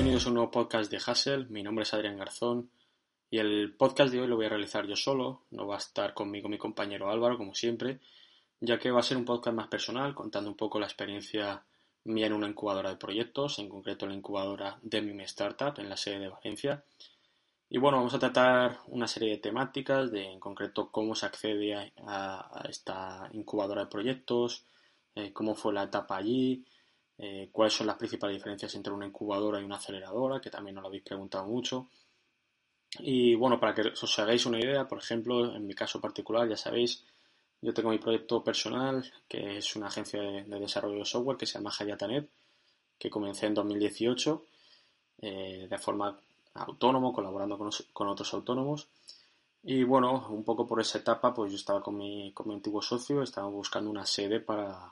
Bienvenidos a un nuevo podcast de Hassel. Mi nombre es Adrián Garzón y el podcast de hoy lo voy a realizar yo solo. No va a estar conmigo mi compañero Álvaro, como siempre, ya que va a ser un podcast más personal, contando un poco la experiencia mía en una incubadora de proyectos, en concreto la incubadora de Startup en la sede de Valencia. Y bueno, vamos a tratar una serie de temáticas, de en concreto cómo se accede a, a esta incubadora de proyectos, eh, cómo fue la etapa allí, eh, cuáles son las principales diferencias entre una incubadora y una aceleradora, que también nos lo habéis preguntado mucho. Y bueno, para que os hagáis una idea, por ejemplo, en mi caso particular, ya sabéis, yo tengo mi proyecto personal, que es una agencia de, de desarrollo de software que se llama Hayatanet, que comencé en 2018 eh, de forma autónomo, colaborando con, con otros autónomos. Y bueno, un poco por esa etapa, pues yo estaba con mi, con mi antiguo socio, estábamos buscando una sede para,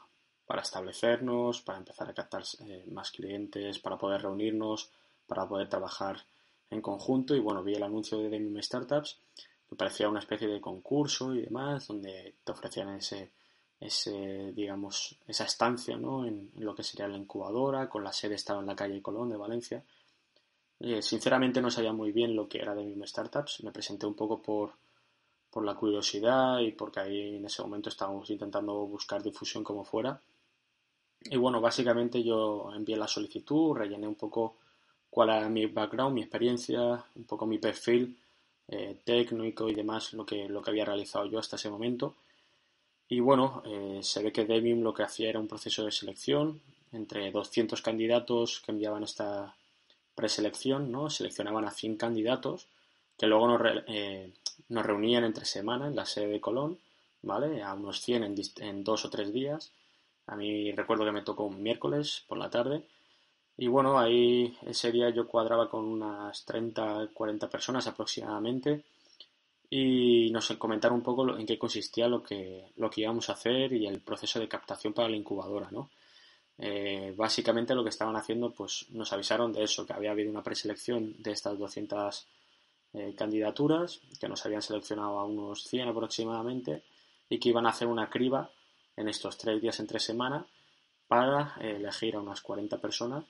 para establecernos, para empezar a captar eh, más clientes, para poder reunirnos, para poder trabajar en conjunto. Y bueno, vi el anuncio de Demium Startups, me parecía una especie de concurso y demás, donde te ofrecían ese, ese digamos, esa estancia ¿no? en, lo que sería la incubadora, con la sede estaba en la calle Colón de Valencia. Eh, sinceramente no sabía muy bien lo que era Demium Startups, me presenté un poco por, por la curiosidad y porque ahí en ese momento estábamos intentando buscar difusión como fuera. Y bueno, básicamente yo envié la solicitud, rellené un poco cuál era mi background, mi experiencia, un poco mi perfil eh, técnico y demás, lo que, lo que había realizado yo hasta ese momento. Y bueno, eh, se ve que Debium lo que hacía era un proceso de selección entre 200 candidatos que enviaban esta preselección, ¿no? Seleccionaban a 100 candidatos que luego nos, re- eh, nos reunían entre semana en la sede de Colón, ¿vale? A unos 100 en, en dos o tres días. A mí recuerdo que me tocó un miércoles por la tarde. Y bueno, ahí ese día yo cuadraba con unas 30, 40 personas aproximadamente y nos comentaron un poco en qué consistía lo que, lo que íbamos a hacer y el proceso de captación para la incubadora, ¿no? Eh, básicamente lo que estaban haciendo, pues nos avisaron de eso, que había habido una preselección de estas 200 eh, candidaturas, que nos habían seleccionado a unos 100 aproximadamente y que iban a hacer una criba en estos tres días entre semana para eh, elegir a unas 40 personas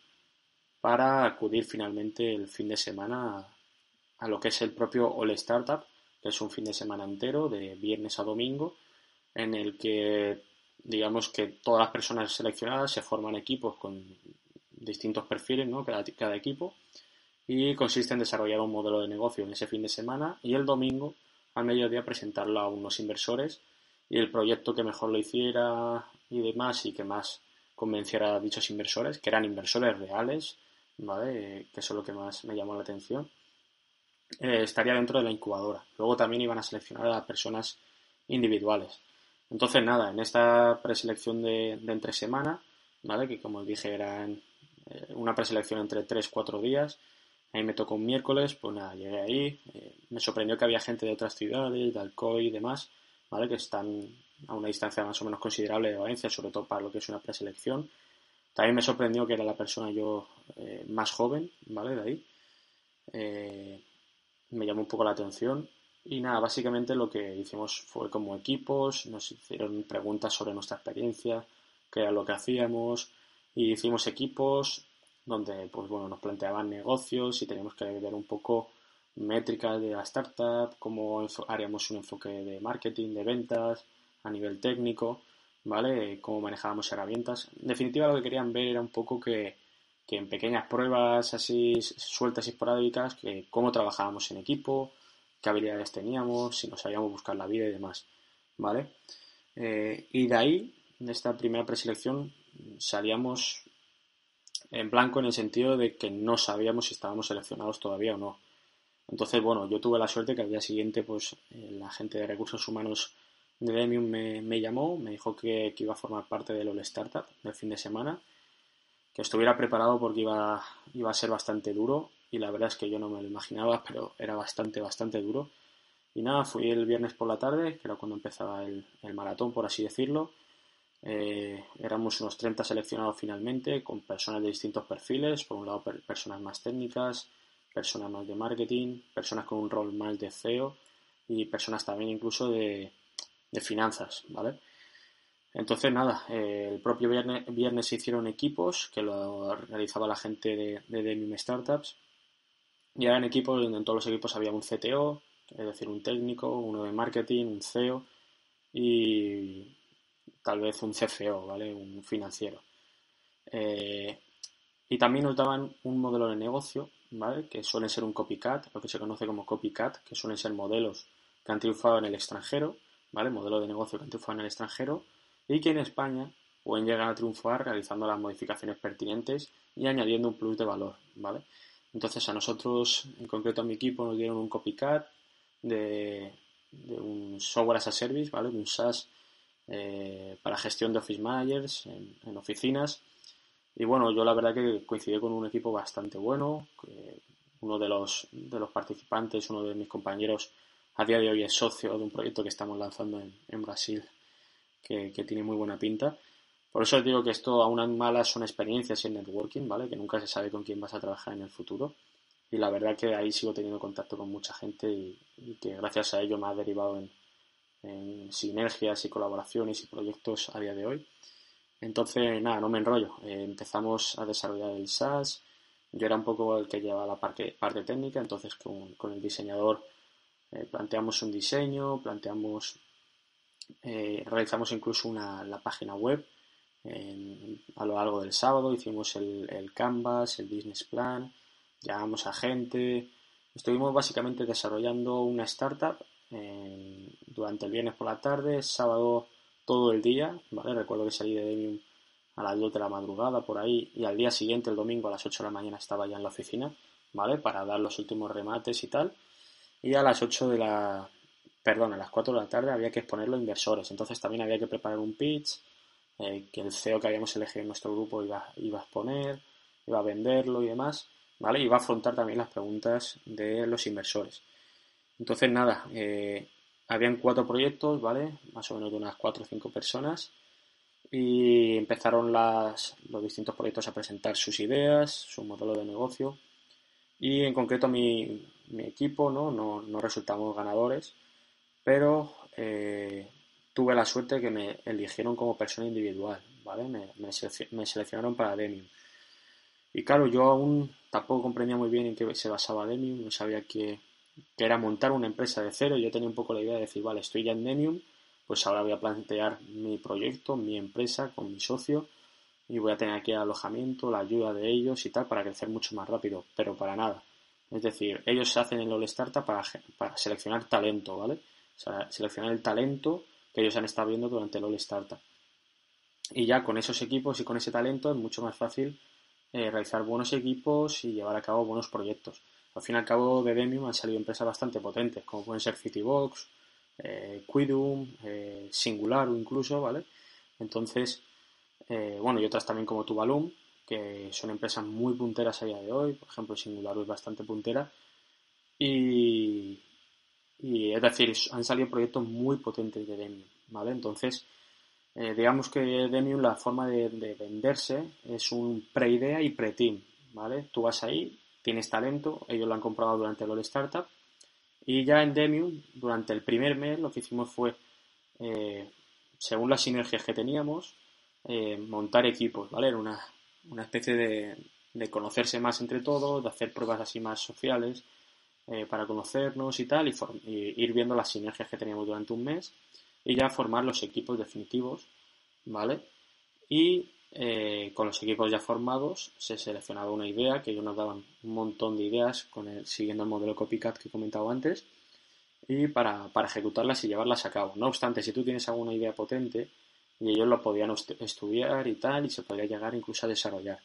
para acudir finalmente el fin de semana a, a lo que es el propio All Startup, que es un fin de semana entero, de viernes a domingo, en el que digamos que todas las personas seleccionadas se forman equipos con distintos perfiles, ¿no? Cada, cada equipo, y consiste en desarrollar un modelo de negocio en ese fin de semana y el domingo al mediodía presentarlo a unos inversores y el proyecto que mejor lo hiciera y demás y que más convenciera a dichos inversores, que eran inversores reales, ¿vale? Que eso es lo que más me llamó la atención, eh, estaría dentro de la incubadora. Luego también iban a seleccionar a personas individuales. Entonces, nada, en esta preselección de, de entre semana, ¿vale? Que como dije eran eh, una preselección entre 3-4 días, ahí me tocó un miércoles, pues nada, llegué ahí, eh, me sorprendió que había gente de otras ciudades, de Alcoy y demás, ¿vale? Que están a una distancia más o menos considerable de Valencia, sobre todo para lo que es una preselección. También me sorprendió que era la persona yo eh, más joven, ¿vale? De ahí. Eh, me llamó un poco la atención. Y nada, básicamente lo que hicimos fue como equipos, nos hicieron preguntas sobre nuestra experiencia, qué era lo que hacíamos, y hicimos equipos donde pues bueno, nos planteaban negocios y teníamos que ver un poco métricas de la startup, cómo haríamos un enfoque de marketing, de ventas, a nivel técnico, ¿vale? Cómo manejábamos herramientas. En definitiva, lo que querían ver era un poco que, que en pequeñas pruebas así sueltas y esporádicas, que cómo trabajábamos en equipo, qué habilidades teníamos, si nos sabíamos buscar la vida y demás, ¿vale? Eh, y de ahí, de esta primera preselección, salíamos en blanco en el sentido de que no sabíamos si estábamos seleccionados todavía o no. Entonces, bueno, yo tuve la suerte que al día siguiente, pues, la gente de recursos humanos de Demium me, llamó, me dijo que, que iba a formar parte del All Startup del fin de semana, que estuviera preparado porque iba, iba a ser bastante duro y la verdad es que yo no me lo imaginaba, pero era bastante, bastante duro. Y nada, fui el viernes por la tarde, que era cuando empezaba el, el maratón, por así decirlo. Eh, éramos unos 30 seleccionados finalmente, con personas de distintos perfiles, por un lado personas más técnicas, personas más de marketing, personas con un rol más de CEO y personas también incluso de, de finanzas, ¿vale? Entonces, nada, eh, el propio viernes, se hicieron equipos que lo realizaba la gente de, de Demim Startups. Y eran equipos donde en todos los equipos había un CTO, es decir, un técnico, uno de marketing, un CEO y tal vez un CFO, ¿vale? Un financiero. Eh, y también nos daban un modelo de negocio, ¿vale? Que suele ser un copycat, lo que se conoce como copycat, que suelen ser modelos que han triunfado en el extranjero, ¿vale? Modelo de negocio que han triunfado en el extranjero y que en España pueden llegar a triunfar realizando las modificaciones pertinentes y añadiendo un plus de valor, ¿vale? Entonces a nosotros, en concreto a mi equipo, nos dieron un copycat de, un software as a service, ¿vale? un SaaS eh, para gestión de office managers en, oficinas. Y bueno, yo la verdad que coincidí con un equipo bastante bueno. uno de los, de los participantes, uno de mis compañeros, a día de hoy es socio de un proyecto que estamos lanzando en, Brasil que, que, tiene muy buena pinta. Por eso digo que esto, a unas malas, son experiencias en networking, ¿vale? Que nunca se sabe con quién vas a trabajar en el futuro y la verdad que ahí sigo teniendo contacto con mucha gente y, que gracias a ello me ha derivado en, sinergias y colaboraciones y proyectos a día de hoy. Entonces, nada, no me enrollo. Eh, empezamos a desarrollar el SaaS. Yo era un poco el que llevaba la parte, técnica, entonces con, el diseñador eh, planteamos un diseño, planteamos, eh, realizamos incluso una, la página web a lo largo del sábado, hicimos el, el canvas, el business plan, llamamos a gente. Estuvimos básicamente desarrollando una startup durante el viernes por la tarde, sábado todo el día, ¿vale? Recuerdo que salí de Demium a las 2 de la madrugada por ahí y al día siguiente, el domingo a las 8 de la mañana estaba ya en la oficina, ¿vale? Para dar los últimos remates y tal. Y a las 8 de la... Perdón, a las 4 de la tarde había que exponerlo a inversores. Entonces también había que preparar un pitch eh, que el CEO que habíamos elegido en nuestro grupo iba, a exponer, iba a venderlo y demás. ¿vale? Y va a afrontar también las preguntas de los inversores. Entonces, nada, eh, habían cuatro proyectos, ¿vale? Más o menos de unas cuatro o cinco personas. Y empezaron los distintos proyectos a presentar sus ideas, su modelo de negocio. Y en concreto mi, equipo, ¿no? ¿no? Resultamos ganadores, pero eh, tuve la suerte que me eligieron como persona individual, ¿vale? Me, seleccionaron para Demium. Y claro, yo aún tampoco comprendía muy bien en qué se basaba Demium, no sabía que, era montar una empresa de cero. Yo tenía un poco la idea de decir, vale, estoy ya en Demium, pues ahora voy a plantear mi proyecto, mi empresa con mi socio y voy a tener aquí el alojamiento, la ayuda de ellos y tal para crecer mucho más rápido, pero para nada. Es decir, ellos hacen el All Startup para, para seleccionar talento, ¿vale? O sea, seleccionar el talento que ellos han estado viendo durante el All Startup. Y ya con esos equipos y con ese talento es mucho más fácil eh, realizar buenos equipos y llevar a cabo buenos proyectos. Al fin y al cabo de Demium han salido empresas bastante potentes, como pueden ser Citybox, eh, Quidum, eh, Singular incluso, ¿vale? Entonces, eh, bueno, y otras también como Tuvalum, que son empresas muy punteras a día de hoy, por ejemplo, Singular es bastante puntera, y, y es decir, han salido proyectos muy potentes de Demium, ¿vale? Entonces, eh, digamos que Demium la forma de, venderse es un pre-idea y pre-team, ¿vale? Tú vas ahí, tienes talento, ellos lo han comprado durante el All Startup y ya en Demium, durante el primer mes, lo que hicimos fue, eh, según las sinergias que teníamos, eh, montar equipos, ¿vale? Era una, una especie de, de, conocerse más entre todos, de hacer pruebas así más sociales para conocernos y tal, y, y ir viendo las sinergias que teníamos durante un mes y ya formar los equipos definitivos, ¿vale? Y eh, con los equipos ya formados se seleccionaba una idea, que ellos nos daban un montón de ideas con el, siguiendo el modelo copycat que he comentado antes, y para, ejecutarlas y llevarlas a cabo. No obstante, si tú tienes alguna idea potente, y ellos lo podían estudiar y tal, y se podría llegar incluso a desarrollar.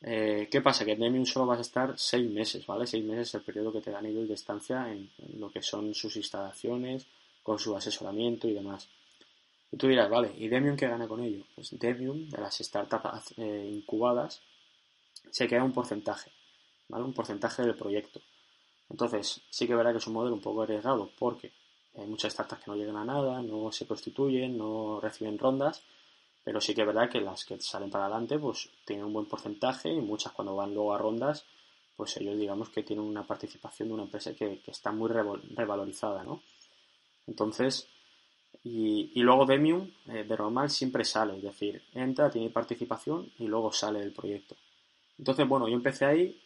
Eh, ¿Qué pasa? Que en Demium solo vas a estar seis meses, ¿vale? Seis meses es el periodo que te dan ellos de estancia en lo que son sus instalaciones, con su asesoramiento y demás. Y tú dirás, vale, ¿y Demium qué gana con ello? Pues Demium, de las startups eh, incubadas, se queda un porcentaje, ¿vale? Un porcentaje del proyecto. Entonces, sí que verá que es un modelo un poco arriesgado porque hay muchas startups que no llegan a nada, no se constituyen, no reciben rondas, pero sí que es verdad que las que salen para adelante pues tienen un buen porcentaje y muchas cuando van luego a rondas pues ellos digamos que tienen una participación de una empresa que, está muy revalorizada, ¿no? Entonces, y, luego Demium eh, de normal siempre sale, es decir, entra, tiene participación y luego sale del proyecto. Entonces, bueno, yo empecé ahí,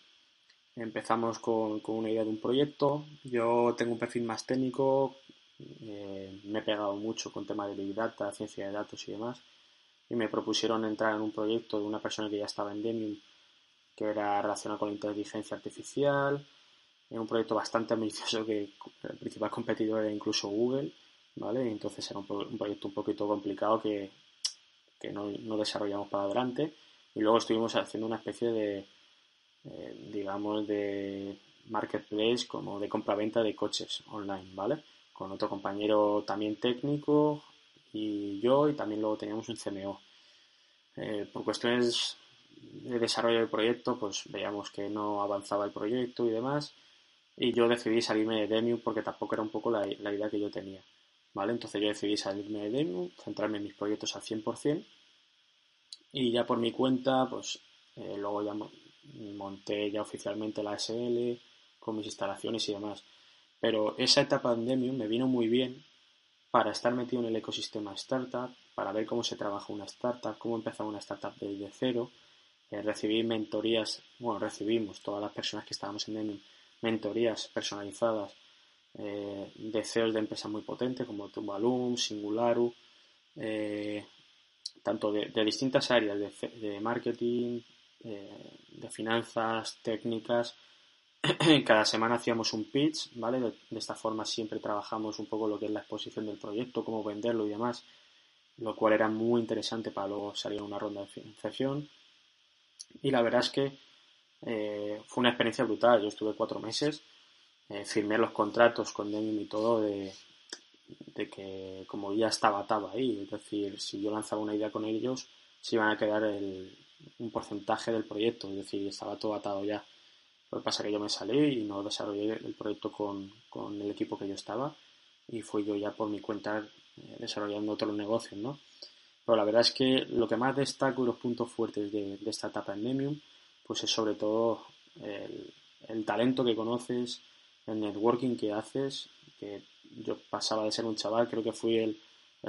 empezamos con, con una idea de un proyecto, yo tengo un perfil más técnico, eh, me he pegado mucho con temas de Big Data, ciencia de datos y demás, y me propusieron entrar en un proyecto de una persona que ya estaba en Demium que era relacionado con la inteligencia artificial. Era un proyecto bastante ambicioso que el principal competidor era incluso Google, ¿vale? entonces era un, proyecto un poquito complicado que, no, desarrollamos para adelante. Y luego estuvimos haciendo una especie de, eh, digamos, de marketplace como de compraventa de coches online, ¿vale? Con otro compañero también técnico y yo y también luego teníamos un CMO. Eh, por cuestiones de desarrollo del proyecto, pues veíamos que no avanzaba el proyecto y demás. Y yo decidí salirme de Demium porque tampoco era un poco la, idea que yo tenía. ¿Vale? Entonces yo decidí salirme de Demium, centrarme en mis proyectos al 100%. Y ya por mi cuenta, pues eh, luego ya monté ya oficialmente la SL con mis instalaciones y demás. Pero esa etapa de Demium me vino muy bien para estar metido en el ecosistema startup, para ver cómo se trabaja una startup, cómo empezar una startup desde cero, eh, recibí mentorías, bueno, recibimos todas las personas que estábamos en Demium, mentorías personalizadas eh, de CEOs de empresas muy potentes como Tumbalum, Singularu, eh, tanto de, distintas áreas de, marketing, de finanzas, técnicas. Cada semana hacíamos un pitch, ¿vale? De, de, esta forma siempre trabajamos un poco lo que es la exposición del proyecto, cómo venderlo y demás, lo cual era muy interesante para luego salir a una ronda de financiación. Y la verdad es que eh, fue una experiencia brutal. Yo estuve cuatro meses, eh, firmé los contratos con Demium y todo de, que como ya estaba atado ahí, es decir, si yo lanzaba una idea con ellos, se iban a quedar un porcentaje del proyecto, es decir, estaba todo atado ya. Lo que pasa es que yo me salí y no desarrollé el proyecto con, el equipo que yo estaba y fui yo ya por mi cuenta eh, desarrollando otros negocios, ¿no? Pero la verdad es que lo que más destaco y los puntos fuertes de, esta etapa en Nemium, pues es sobre todo el, talento que conoces, el networking que haces, que yo pasaba de ser un chaval, creo que fui el,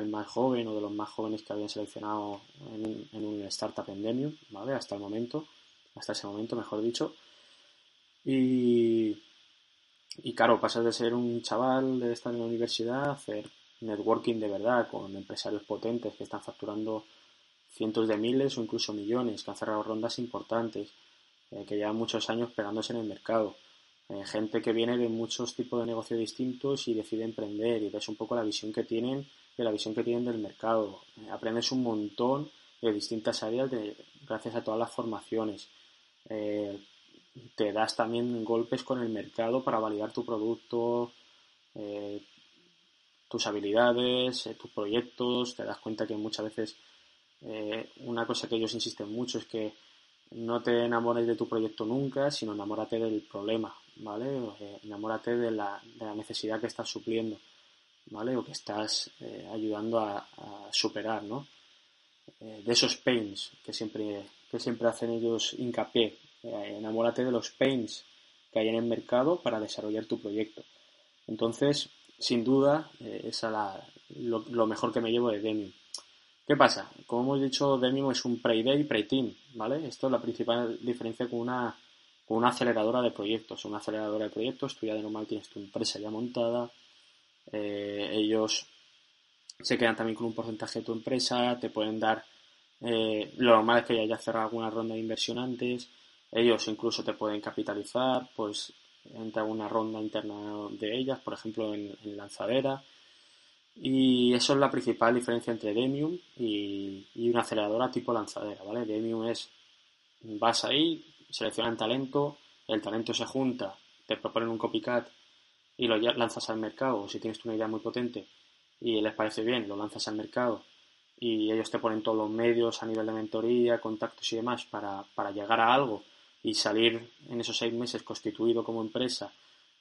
más joven o de los más jóvenes que habían seleccionado en en un startup en Demium, ¿vale? Hasta el momento, hasta ese momento, mejor dicho. Y, y claro, pasas de ser un chaval de estar en la universidad a hacer networking de verdad con empresarios potentes que están facturando cientos de miles o incluso millones, que han cerrado rondas importantes, eh, que llevan muchos años pegándose en el mercado. Eh, gente que viene de muchos tipos de negocios distintos y decide emprender y ves un poco la visión que tienen de la visión que tienen del mercado. Eh, aprendes un montón de distintas áreas de, gracias a todas las formaciones. te das también golpes con el mercado para validar tu producto, tus habilidades, eh, tus proyectos, te das cuenta que muchas veces eh, una cosa que ellos insisten mucho es que no te enamores de tu proyecto nunca, sino enamórate del problema, ¿vale? Eh, enamórate de la, de la, necesidad que estás supliendo, ¿vale? O que estás ayudando a, superar, ¿no? de esos pains que siempre, que siempre hacen ellos hincapié. enamórate de los pains que hay en el mercado para desarrollar tu proyecto. Entonces, sin duda, eh, es lo, mejor que me llevo de Demium. ¿Qué pasa? Como hemos dicho, Demium es un pre-day, pre-team, ¿vale? Esto es la principal diferencia con una, una aceleradora de proyectos. Una aceleradora de proyectos, tú ya de normal tienes tu empresa ya montada, eh, ellos se quedan también con un porcentaje de tu empresa, te pueden dar, eh, lo normal es que ya haya cerrado alguna ronda de inversión antes, ellos incluso te pueden capitalizar, pues entra una ronda interna de ellas, por ejemplo en, lanzadera. Y eso es la principal diferencia entre Demium y, una aceleradora tipo lanzadera, ¿vale? Demium es, vas ahí, seleccionan talento, el talento se junta, te proponen un copycat y lo lanzas al mercado, o si tienes una idea muy potente, y les parece bien, lo lanzas al mercado y ellos te ponen todos los medios a nivel de mentoría, contactos y demás para, para llegar a algo y salir en esos seis meses constituido como empresa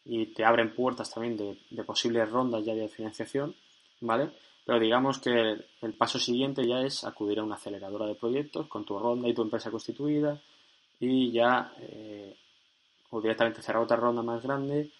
y te abren puertas también de, de posibles rondas ya de financiación, ¿vale? Pero digamos que el, paso siguiente ya es acudir a una aceleradora de proyectos con tu ronda y tu empresa constituida y ya eh, o directamente cerrar otra ronda más grande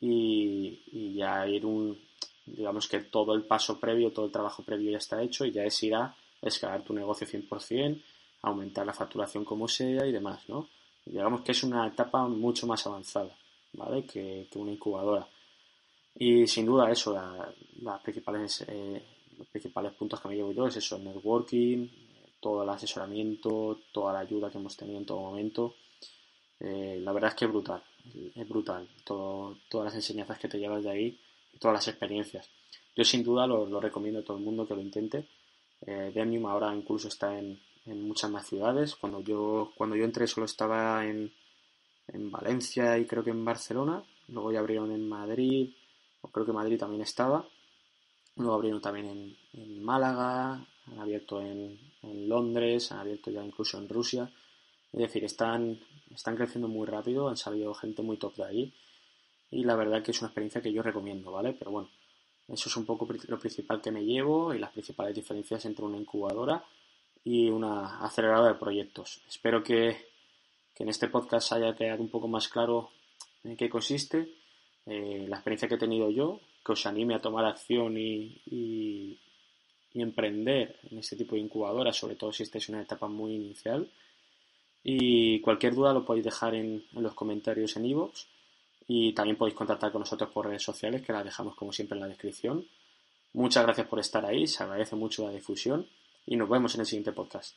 y, ya ir un digamos que todo el paso previo, todo el trabajo previo ya está hecho y ya es ir a escalar tu negocio 100%, aumentar la facturación como sea y demás, ¿no? Digamos que es una etapa mucho más avanzada, ¿vale? Que, una incubadora. Y sin duda eso, las principales, eh, los principales puntos que me llevo yo es eso, el networking, todo el asesoramiento, toda la ayuda que hemos tenido en todo momento. Eh, la verdad es que es brutal, es brutal, todo, todas las enseñanzas que te llevas de ahí y todas las experiencias. Yo sin duda lo, recomiendo a todo el mundo que lo intente. Eh, Demium ahora incluso está en, muchas más ciudades. Cuando yo, cuando yo entré solo estaba en, en Valencia y creo que en Barcelona. Luego ya abrieron en Madrid, creo que Madrid también estaba. Luego abrieron también en, en Málaga, han abierto en, en, Londres, han abierto ya incluso en Rusia. Es decir, están, están creciendo muy rápido, han salido gente muy top de ahí. Y la verdad que es una experiencia que yo recomiendo, ¿vale? Pero bueno, eso es un poco lo principal que me llevo y las principales diferencias entre una incubadora y una aceleradora de proyectos. Espero que, que en este podcast haya quedado un poco más claro en qué consiste eh, la experiencia que he tenido yo, que os anime a tomar acción y, y, emprender en este tipo de incubadora, sobre todo si estáis en una etapa muy inicial. Y cualquier duda lo podéis dejar en, en los comentarios en iVoox y también podéis contactar con nosotros por redes sociales, que las dejamos como siempre en la descripción. Muchas gracias por estar ahí, se agradece mucho la difusión y nos vemos en el siguiente podcast.